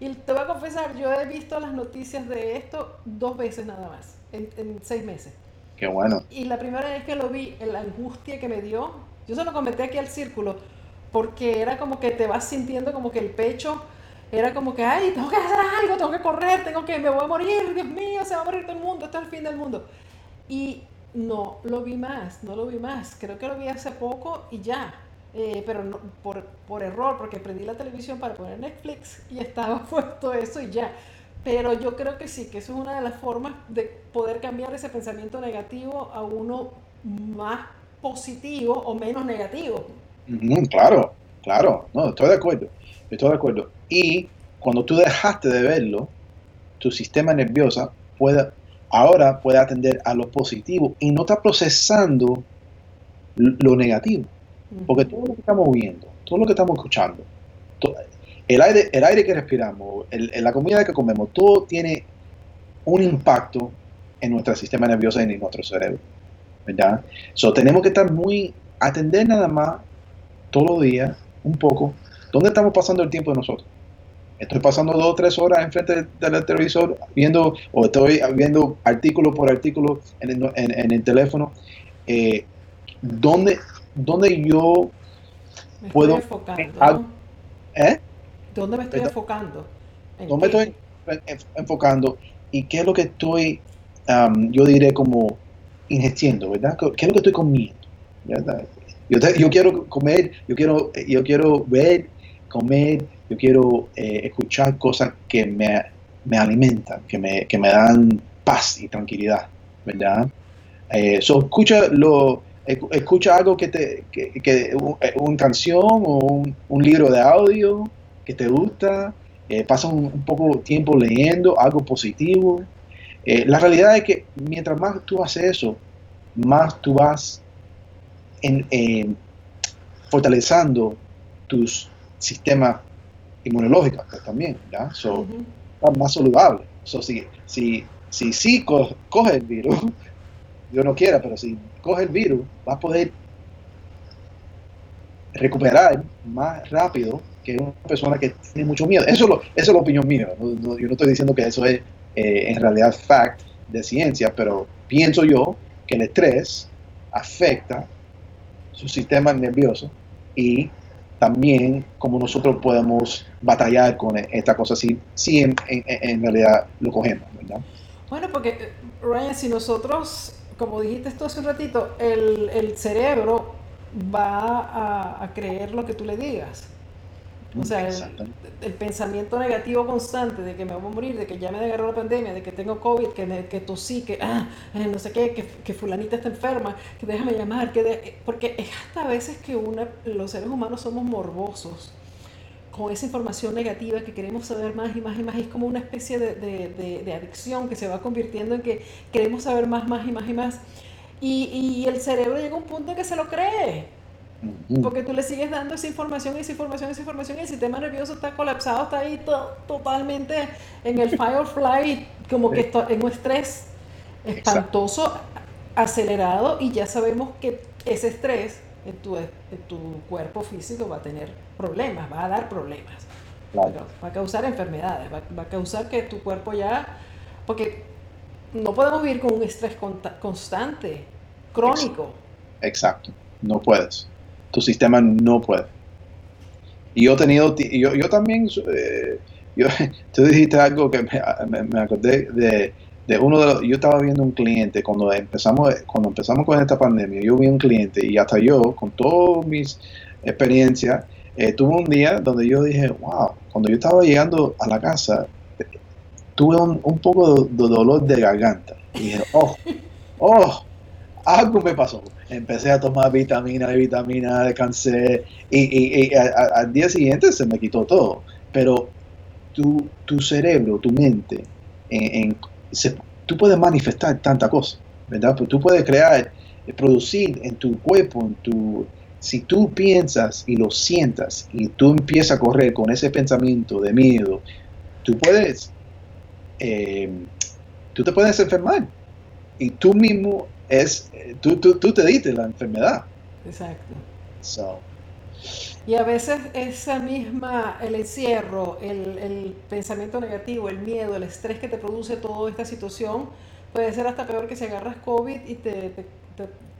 y te voy a confesar, yo he visto las noticias de esto dos veces nada más, en, seis meses. Qué bueno. Y la primera vez que lo vi, la angustia que me dio, yo se lo comenté aquí al círculo, porque era como que te vas sintiendo como que el pecho era como que, ay, tengo que hacer algo, tengo que correr, tengo que, me voy a morir, Dios mío, se va a morir todo el mundo, esto es el fin del mundo. Y no lo vi más, no lo vi más, creo que lo vi hace poco y ya, eh, pero no, por, por, error, porque prendí la televisión para poner Netflix y estaba puesto eso y ya. Pero yo creo que sí, que eso es una de las formas de poder cambiar ese pensamiento negativo a uno más positivo o menos negativo. claro, claro, no, estoy de acuerdo, estoy de acuerdo. Y cuando tú dejaste de verlo, tu sistema nervioso puede, ahora puede atender a lo positivo y no está procesando lo negativo. Porque todo lo que estamos viendo, todo lo que estamos escuchando, el, aire, el aire que respiramos, la comida que comemos, todo tiene un impacto en nuestro sistema nervioso y en nuestro cerebro. ¿Verdad? So, tenemos que estar muy, atender nada más todos los días, un poco, dónde estamos pasando el tiempo de nosotros. Estoy pasando dos o tres horas enfrente del, televisor viendo, o estoy viendo artículo por artículo en el, en, el teléfono. Eh, ¿dónde, donde yo me puedo... Estoy enfocando, ¿Eh? ¿Dónde me estoy enfocando? ¿Dónde me estoy enfocando? ¿Y qué es lo que estoy, yo diré como ingestiendo, ¿verdad? ¿Qué es lo que estoy comiendo? Yo, yo, quiero comer, yo quiero, yo quiero ver, comer yo quiero eh, escuchar cosas que me, me alimentan, que me, que me dan paz y tranquilidad, ¿verdad? Eh, escucha, lo, escucha algo que te, que, que una canción o un, libro de audio que te gusta, eh, pasa un, poco tiempo leyendo algo positivo. Eh, la realidad es que mientras más tú haces eso, más tú vas en, fortaleciendo tus sistemas inmunológicos también, ¿ya? So, más saludable. So, si, si, si sí coge el virus, yo no quiera, pero si coge el virus, va a poder recuperar más rápido que una persona que tiene mucho miedo. Eso es, lo, eso es la opinión mía. yo no estoy diciendo que eso es eh, en realidad fact de ciencia, pero pienso yo que el estrés afecta su sistema nervioso y también como nosotros podemos batallar con esta cosa si, si en, realidad lo cogemos, ¿verdad? Bueno, porque eh, Ryan, si nosotros como dijiste esto hace un ratito, el, el cerebro va a, a, creer lo que tú le digas. O sea, el, pensamiento negativo constante de que me voy a morir, de que ya me agarró la pandemia, de que tengo COVID, que, que tosí, que ah, eh, no sé qué, que, que, fulanita está enferma, que déjame llamar, que porque es hasta a veces que una, los seres humanos somos morbosos con esa información negativa que queremos saber más y más y más. es como una especie de, adicción que se va convirtiendo en que queremos saber más, más y más y más. Y, el cerebro llega a un punto en que se lo cree. Porque tú le sigues dando esa información, esa información, esa información, y el sistema nervioso está colapsado, está ahí totalmente en el fire flight, como que está en un estrés espantoso, acelerado, y ya sabemos que ese estrés en tu, tu cuerpo físico va a tener problemas, va a dar problemas. Va a causar enfermedades, va, a causar que tu cuerpo ya... Porque no podemos vivir con un estrés constante, crónico. Exacto, no puedes. Tu sistema no puede. Y yo he tenido, yo, yo también, eh, yo, tú dijiste algo que me, me acordé de, de uno de los, yo estaba viendo un cliente cuando empezamos, cuando empezamos con esta pandemia, yo vi un cliente y hasta yo, con todas mis experiencias, eh, tuve un día donde yo dije, wow, cuando yo estaba llegando a la casa, tuve un, poco de, dolor de garganta. Y dije, oh, oh, algo me pasó. Empecé a tomar vitamina y vitamina, descansé y, y, al día siguiente se me quitó todo. Pero tu, tu cerebro, tu mente, en tú puedes manifestar tanta cosa, ¿verdad? Pues tú puedes crear, eh, producir en tu cuerpo, en tu, si tú piensas y lo sientas y tú empiezas a correr con ese pensamiento de miedo, tú puedes, eh, tú te puedes enfermar y tú mismo es, eh, tú, tú, tú te diste la enfermedad. Exacto. Y a veces esa misma, el encierro, el, pensamiento negativo, el miedo, el estrés que te produce toda esta situación, puede ser hasta peor que si agarras COVID y te,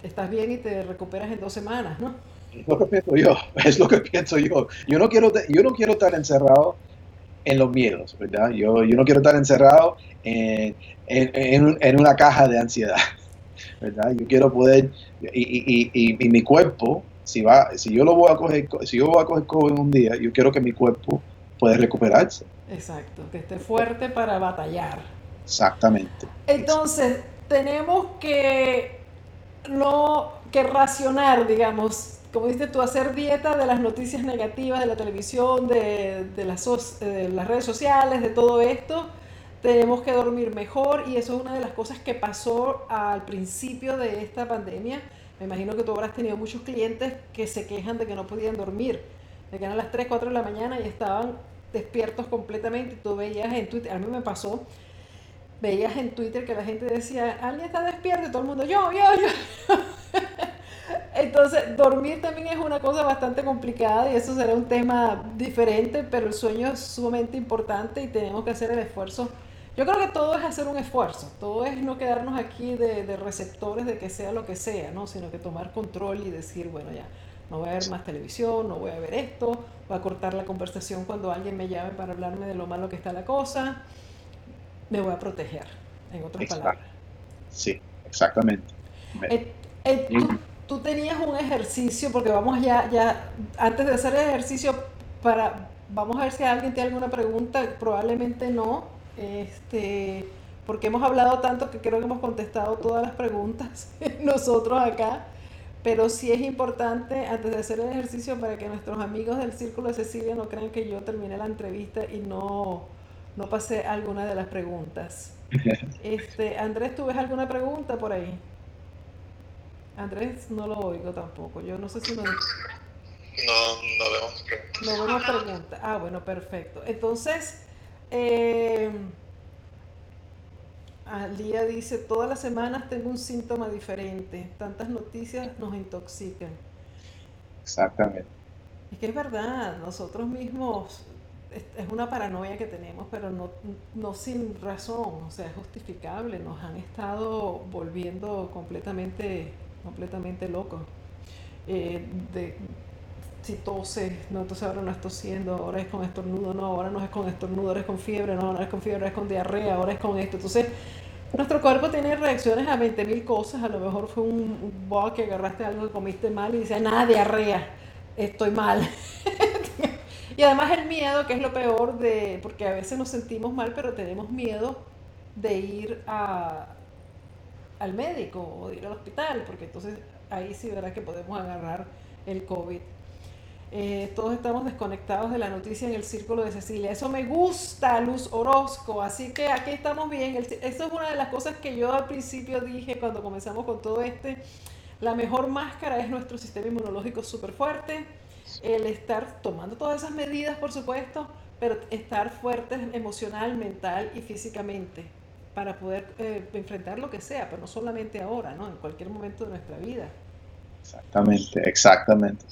estás bien y te recuperas en dos semanas, ¿no? Es lo que pienso yo, es lo que pienso yo. Yo no quiero, yo no quiero estar encerrado en los miedos, ¿verdad? Yo, yo no quiero estar encerrado en, en, una caja de ansiedad, ¿verdad? Yo quiero poder, y, y, y mi cuerpo si va, si yo lo voy a coger, si yo voy a coger COVID un día, yo quiero que mi cuerpo pueda recuperarse. Exacto, que esté fuerte para batallar. Exactamente. Entonces, tenemos que no que racionar, digamos, como dices tú, hacer dieta de las noticias negativas de la televisión, de, de, las, de las redes sociales, de todo esto. Tenemos que dormir mejor y eso es una de las cosas que pasó al principio de esta pandemia me imagino que tú habrás tenido muchos clientes que se quejan de que no podían dormir, de que eran las 3, 4 de la mañana y estaban despiertos completamente. Tú veías en Twitter, a mí me pasó, veías en Twitter que la gente decía, alguien está despierto y todo el mundo, yo, yo, yo. Entonces, dormir también es una cosa bastante complicada y eso será un tema diferente, pero el sueño es sumamente importante y tenemos que hacer el esfuerzo yo creo que todo es hacer un esfuerzo, todo es no quedarnos aquí de, receptores de que sea lo que sea, ¿no? sino que tomar control y decir, bueno, ya, no voy a ver más televisión, no voy a ver esto, voy a cortar la conversación cuando alguien me llame para hablarme de lo malo que está la cosa, me voy a proteger, en otras palabras. Sí, exactamente. Eh, eh, tú, tenías un ejercicio, porque vamos ya, ya, antes de hacer el ejercicio para vamos a ver si alguien tiene alguna pregunta. Probablemente no. Este, porque hemos hablado tanto que creo que hemos contestado todas las preguntas nosotros acá. Pero sí es importante, antes de hacer el ejercicio, para que nuestros amigos del Círculo de Cecilia no crean que yo terminé la entrevista y no, no pasé alguna de las preguntas. Este, Andrés, ¿tú ves alguna pregunta por ahí? Andrés, no lo oigo tampoco. Yo no sé si no... No, no vemos preguntas. No vemos preguntas. Ah, bueno, perfecto. Entonces, eh, Alía dice, todas las semanas tengo un síntoma diferente. Tantas noticias nos intoxican. Exactamente. Es que es verdad, nosotros mismos es una paranoia que tenemos, pero no, no sin razón, o sea, es justificable. Nos han estado volviendo completamente, completamente locos. Eh, de, si toses, no, entonces ahora no es tosiendo, ahora es con estornudo, no, ahora no es con estornudo, ahora es con fiebre, no, ahora es con fiebre, ahora es con diarrea, ahora es con esto. Entonces, nuestro cuerpo tiene reacciones a 20.000 cosas, a lo mejor fue un, un que agarraste algo que comiste mal y dice, nada, diarrea, estoy mal. y además el miedo, que es lo peor de, porque a veces nos sentimos mal, pero tenemos miedo de ir a, al médico o de ir al hospital, porque entonces ahí sí verá que podemos agarrar el COVID. Eh, todos estamos desconectados de la noticia en el círculo de Cecilia. Eso me gusta, Luz Orozco. Así que aquí estamos bien. eso es una de las cosas que yo al principio dije cuando comenzamos con todo este. La mejor máscara es nuestro sistema inmunológico súper fuerte. El estar tomando todas esas medidas, por supuesto, pero estar fuertes emocional, mental y físicamente para poder eh, enfrentar lo que sea, pero no solamente ahora, ¿no? En cualquier momento de nuestra vida. Exactamente, exactamente.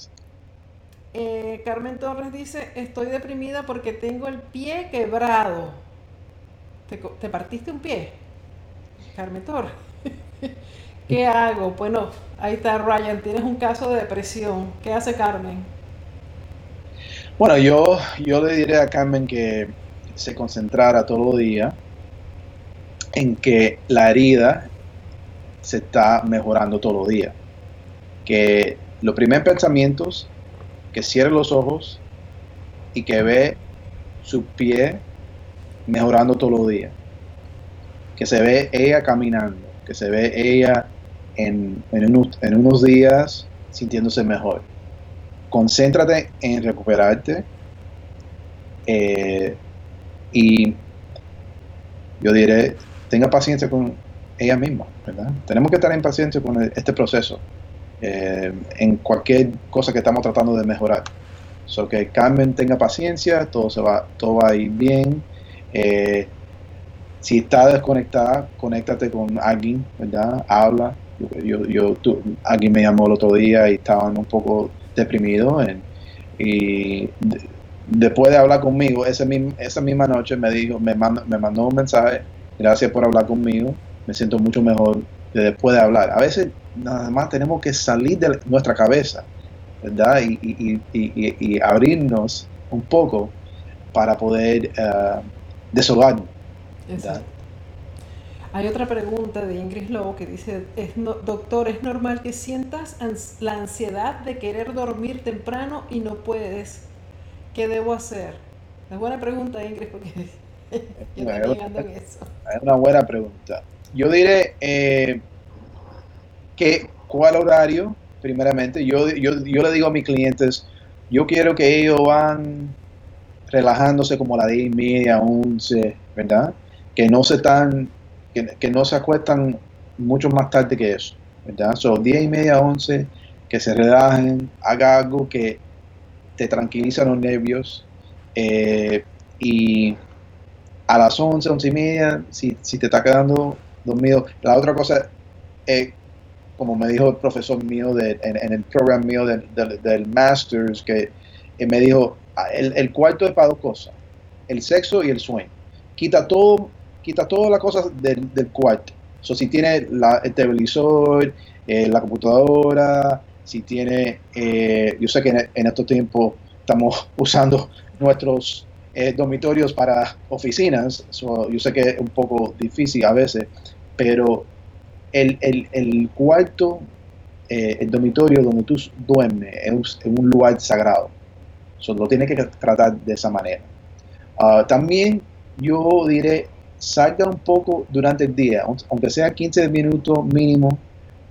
Eh, Carmen Torres dice, estoy deprimida porque tengo el pie quebrado. ¿Te, partiste un pie? Carmen Torres. ¿Qué hago? Bueno, ahí está Ryan, tienes un caso de depresión. ¿Qué hace Carmen? Bueno, yo, yo le diré a Carmen que se concentrara todo el día en que la herida se está mejorando todo el día. Que los primeros pensamientos que cierre los ojos y que ve su pie mejorando todos los días. Que se ve ella caminando, que se ve ella en, unos, días sintiéndose mejor. Concéntrate en recuperarte eh, y yo diré, tenga paciencia con ella misma, ¿verdad? Tenemos que estar en paciencia con este proceso. Eh, en cualquier cosa que estamos tratando de mejorar. So que Carmen tenga paciencia, todo, se va, todo va a ir bien. Eh, si está desconectada, conéctate con alguien, ¿verdad? Habla. Yo, yo, alguien me llamó el otro día y estaban un poco deprimidos. y después de hablar conmigo, esa misma, esa misma noche me dijo, me mandó, me mandó un mensaje, gracias por hablar conmigo, me siento mucho mejor después de hablar. A veces nada más tenemos que salir de nuestra cabeza, ¿verdad? Y, abrirnos un poco para poder uh, desahogarnos. Hay otra pregunta de Ingrid Lobo que dice, es doctor, ¿es normal que sientas la ansiedad de querer dormir temprano y no puedes? ¿Qué debo hacer? Es buena pregunta, Ingrid, porque yo estoy llegando en eso. Es una buena pregunta. Yo diré, eh, que, ¿Cuál horario? Primeramente, yo, yo, le digo a mis clientes, yo quiero que ellos van relajándose como a las 10 y media, 11, ¿verdad? Que no se están, que, no se acuestan mucho más tarde que eso, ¿verdad? Son 10 y media, 11, que se relajen, haga algo que te tranquiliza los nervios eh, y a las 11, 11 y media, si, si te está quedando dormido, la otra cosa es como me dijo el profesor mío en, el programa mío del Masters, que me dijo, ah, el, cuarto es para dos cosas, el sexo y el sueño. Quita todo, quita todas las cosas del, cuarto. So, si tiene la, el televisor, eh, la computadora, si tiene, eh, yo sé que en, estos tiempos estamos usando nuestros eh, dormitorios para oficinas, yo sé que es un poco difícil a veces, pero el, cuarto, eh, el dormitorio donde tú duermes es un, lugar sagrado. Solo lo tiene que tratar de esa manera. Ah, también yo diré, salga un poco durante el día, aunque sea 15 minutos mínimo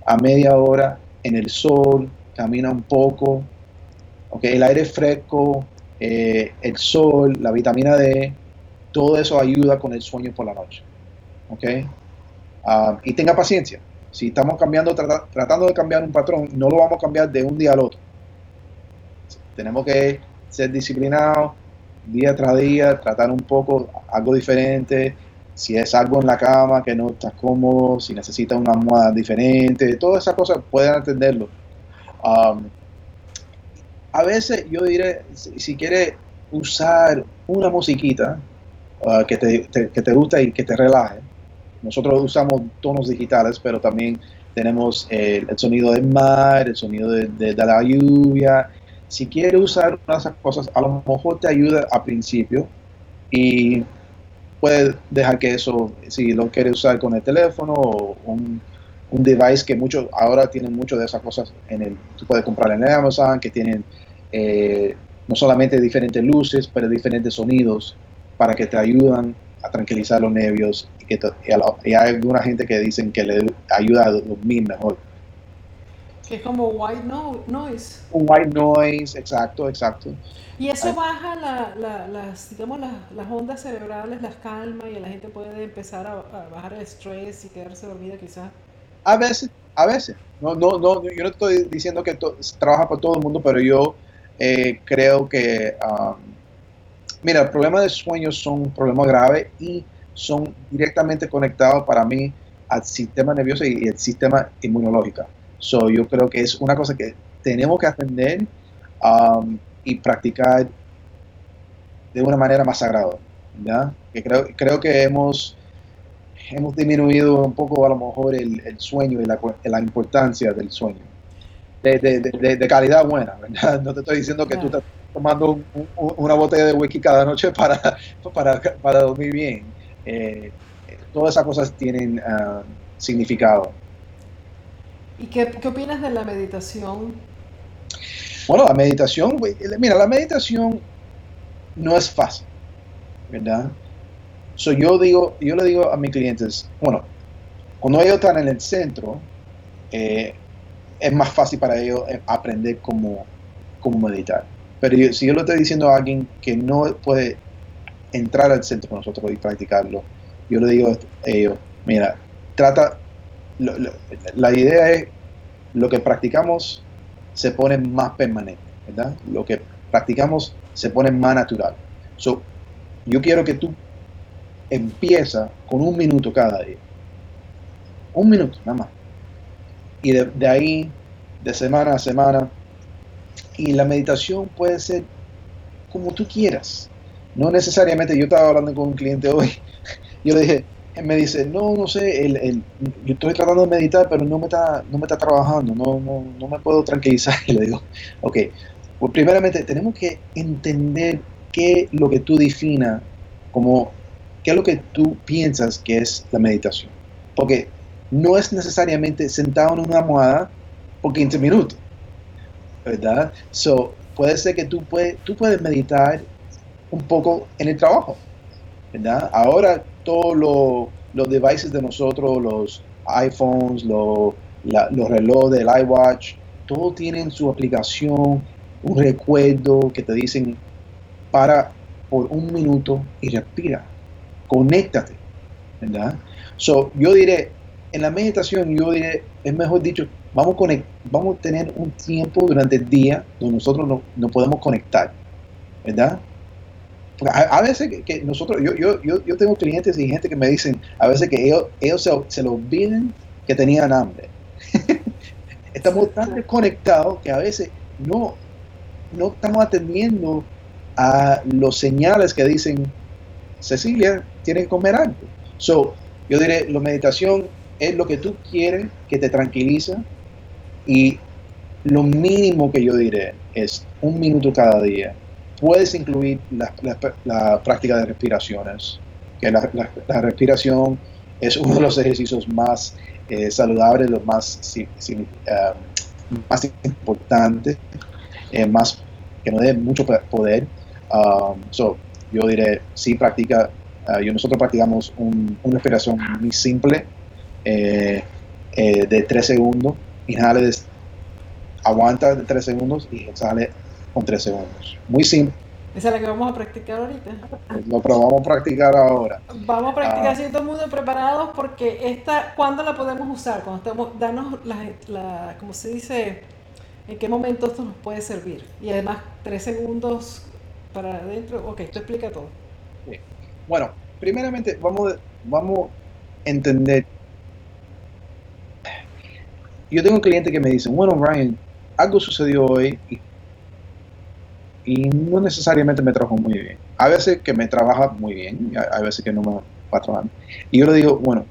a media hora en el sol, camina un poco, okay, el aire fresco, eh, el sol, la vitamina D, todo eso ayuda con el sueño por la noche. Okay? Ah, y tenga paciencia. Si estamos cambiando, tratando de cambiar un patrón, no lo vamos a cambiar de un día al otro. Tenemos que ser disciplinados día tras día, tratar un poco algo diferente. Si es algo en la cama que no estás cómodo, si necesitas una almohada diferente, todas esas cosas pueden entenderlo. Um, a veces yo diré, si, quieres usar una musiquita uh, que, te, que te gusta y que te relaje, nosotros usamos tonos digitales, pero también tenemos el, sonido del mar, el sonido de, la lluvia. Si quieres usar una de esas cosas, a lo mejor te ayuda al principio y puedes dejar que eso, si lo quieres usar con el teléfono o un, device que muchos ahora tienen muchas de esas cosas en el, tú puedes comprar en Amazon, que tienen eh, no solamente diferentes luces, pero diferentes sonidos para que te ayudan a tranquilizar los nervios y, que hay alguna gente que dicen que le ayuda a dormir mejor. Que es como white noise. Un white noise, exacto, exacto. Y eso baja las, digamos, las, ondas cerebrales, las calma y la gente puede empezar a, bajar el estrés y quedarse dormida quizás. A veces, a veces. No, no, no, yo no estoy diciendo que trabaja para todo el mundo, pero yo eh, creo que um, Mira, el problema de sueños son un problema grave y son directamente conectados para mí al sistema nervioso y el sistema inmunológico. So, yo creo que es una cosa que tenemos que aprender um, y practicar de una manera más sagrada. creo, creo que hemos, hemos disminuido un poco a lo mejor el, sueño y la, la, importancia del sueño. De, de, de, calidad buena, ¿verdad? No te estoy diciendo que tú estás tomando una botella de whisky cada noche para, para, para dormir bien. Eh, todas esas cosas tienen ah, significado. ¿Y qué, qué, opinas de la meditación? Bueno, la meditación, mira, la meditación no es fácil, ¿verdad? So yo digo, yo le digo a mis clientes, bueno, cuando ellos están en el centro, eh, es más fácil para ellos eh, aprender cómo, cómo meditar. Pero si yo lo estoy diciendo a alguien que no puede entrar al centro con nosotros y practicarlo, yo le digo a ellos, mira, trata, la idea es, lo que practicamos se pone más permanente, ¿verdad? Lo que practicamos se pone más natural. So, yo quiero que tú empieza con un minuto cada día. Un minuto, nada más. Y de ahí, de semana a semana, y la meditación puede ser como tú quieras. No necesariamente, yo estaba hablando con un cliente hoy, yo le dije, él me dice, no, no sé, el, yo estoy tratando de meditar, pero no me está, no me está trabajando, no, no, no me puedo tranquilizar. Y le digo, ok, pues primeramente tenemos que entender qué es lo que tú definas como, qué es lo que tú piensas que es la meditación. Porque no es necesariamente sentado en una almohada por 15 minutos. ¿verdad? So, puede ser que tú, puedes, tú puedes meditar un poco en el trabajo, ¿verdad? Ahora todos los devices de nosotros, los iPhones, los, los relojes del iWatch, todos tienen su aplicación, un recuerdo que te dicen para por un minuto y respira, conéctate, ¿verdad? So, yo diré, en la meditación, yo diré, es mejor dicho, vamos a, vamos a tener un tiempo durante el día donde nosotros nos no podemos conectar, ¿verdad? A, veces que, nosotros, yo, yo, yo, yo, tengo clientes y gente que me dicen a veces que ellos, ellos se, se lo olviden que tenían hambre. estamos tan desconectados que a veces no, no estamos atendiendo a los señales que dicen, Cecilia, tiene que comer algo. So, yo diré, la meditación es lo que tú quieres que te tranquiliza y lo mínimo que yo diré es un minuto cada día. Puedes incluir la, práctica de respiraciones, que la, respiración es uno de los ejercicios más eh, saludables, los más, eh, más importantes, eh, más que no dé mucho poder. Um, so, yo diré, sí practica, uh, nosotros practicamos un, una respiración muy simple de 3 segundos, inhales, aguanta de 3 segundos y sale con 3 segundos. Muy simple. Esa es la que vamos a practicar ahorita. Lo probamos a practicar ahora. Vamos a practicar así todo el mundo preparados porque esta, ¿cuándo la podemos usar? Cuando estamos, danos la, la, ¿cómo se dice? ¿En qué momento esto nos puede servir? Y además, tres segundos para adentro. Ok, esto explica todo. Bueno, primeramente vamos, vamos a entender. Yo tengo un cliente que me dice, bueno, Ryan, algo sucedió hoy y y no necesariamente me trabajo muy bien. A veces que me trabaja muy bien, a veces que no me va a trabajar. Y yo le digo, bueno,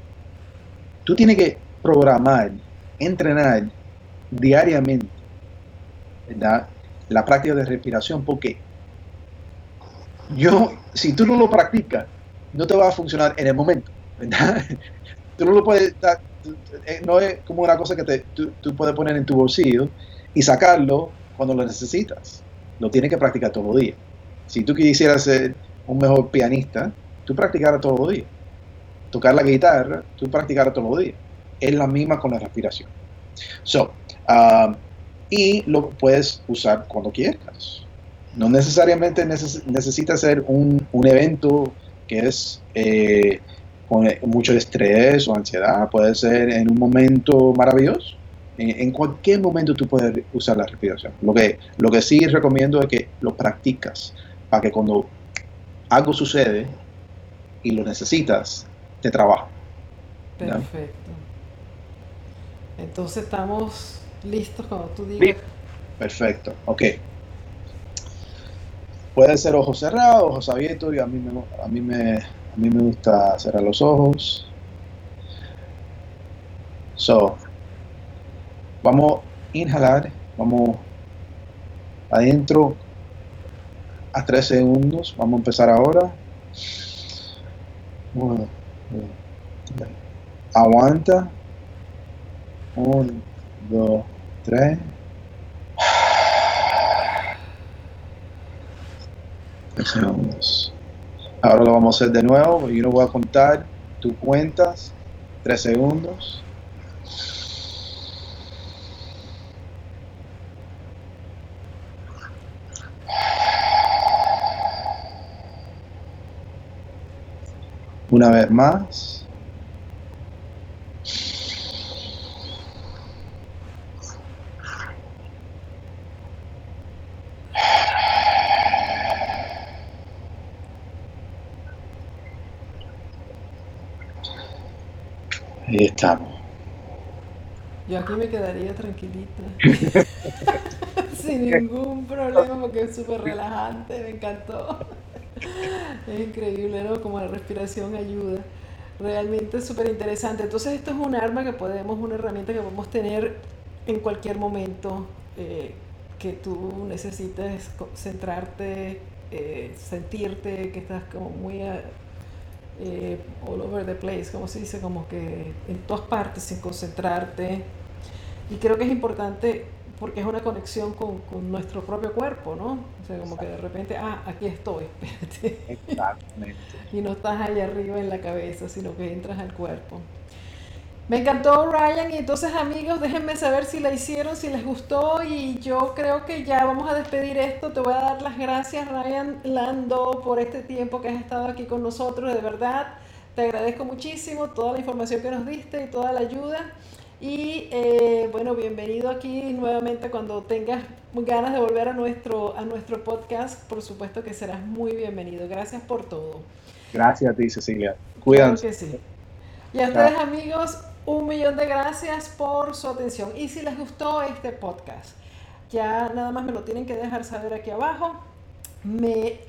tú tienes que programar, entrenar diariamente ¿verdad? la práctica de respiración, porque yo, si tú no lo practicas, no te va a funcionar en el momento, ¿verdad? Tú no lo puedes, eh, no es como una cosa que te, tú, tú puedes poner en tu bolsillo y sacarlo cuando lo necesitas lo tienes que practicar todos los días. Si tú quisieras ser un mejor pianista, tú practicaras todos los días. Tocar la guitarra, tú practicaras todos los días. Es la misma con la respiración. So, um, y lo puedes usar cuando quieras. No necesariamente necesita ser un, un, evento que es eh, con mucho estrés o ansiedad. Puede ser en un momento maravilloso en, cualquier momento tú puedes usar la respiración. Lo que, lo que sí recomiendo es que lo practicas para que cuando algo sucede y lo necesitas, te trabaja. Perfecto. Entonces estamos listos cuando tú digas. Perfecto, ok. Puede ser ojos cerrados, ojos abiertos, y a mí me, a mí me, a mí me gusta cerrar los ojos. So, Vamos a inhalar, vamos adentro a 3 segundos. Vamos a empezar ahora. Aguanta. 1, 2, 3. segundos. Ahora lo vamos a hacer de nuevo. Yo no voy a contar. Tú cuentas. 3 segundos. Una vez más. Ahí estamos. Yo aquí me quedaría tranquilita. Sin ningún problema porque es súper relajante, me encantó. Es increíble, ¿no? Como la respiración ayuda. Realmente es súper interesante. Entonces esto es un arma que podemos, una herramienta que podemos tener en cualquier momento eh, que tú necesites centrarte, eh, sentirte que estás como muy eh, all over the place, como se dice, como que en todas partes sin concentrarte. Y creo que es importante porque es una conexión con, con, nuestro propio cuerpo, ¿no? O sea, como que de repente, ah, aquí estoy, espérate. Exactamente. y no estás allá arriba en la cabeza, sino que entras al cuerpo. Me encantó Ryan y entonces amigos, déjenme saber si la hicieron, si les gustó y yo creo que ya vamos a despedir esto. Te voy a dar las gracias Ryan Lando por este tiempo que has estado aquí con nosotros, de verdad. Te agradezco muchísimo toda la información que nos diste y toda la ayuda. Y eh, bueno, bienvenido aquí nuevamente cuando tengas ganas de volver a nuestro, a nuestro podcast. Por supuesto que serás muy bienvenido. Gracias por todo. Gracias a ti, Cecilia. Cuídense. sí. Y a ustedes, amigos, un millón de gracias por su atención. Y si les gustó este podcast, ya nada más me lo tienen que dejar saber aquí abajo me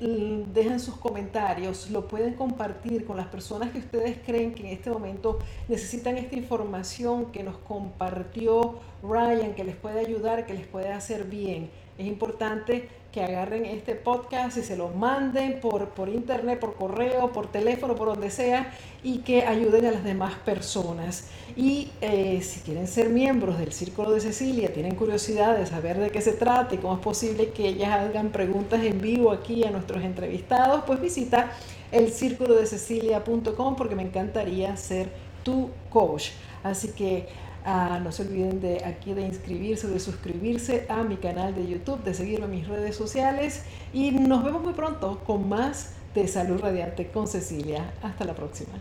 dejan sus comentarios, lo pueden compartir con las personas que ustedes creen que en este momento necesitan esta información que nos compartió Ryan, que les puede ayudar, que les puede hacer bien. Es importante que agarren este podcast y se lo manden por, por internet, por correo, por teléfono, por donde sea, y que ayuden a las demás personas. Y eh, si quieren ser miembros del Círculo de Cecilia, tienen curiosidad de saber de qué se trata y cómo es posible que ellas hagan preguntas en vivo aquí a nuestros entrevistados, pues visita el círculo de Cecilia.com porque me encantaría ser tu coach. Así que Ah, no se olviden de aquí de inscribirse, de suscribirse a mi canal de YouTube, de seguirme en mis redes sociales y nos vemos muy pronto con más de Salud Radiante con Cecilia. Hasta la próxima.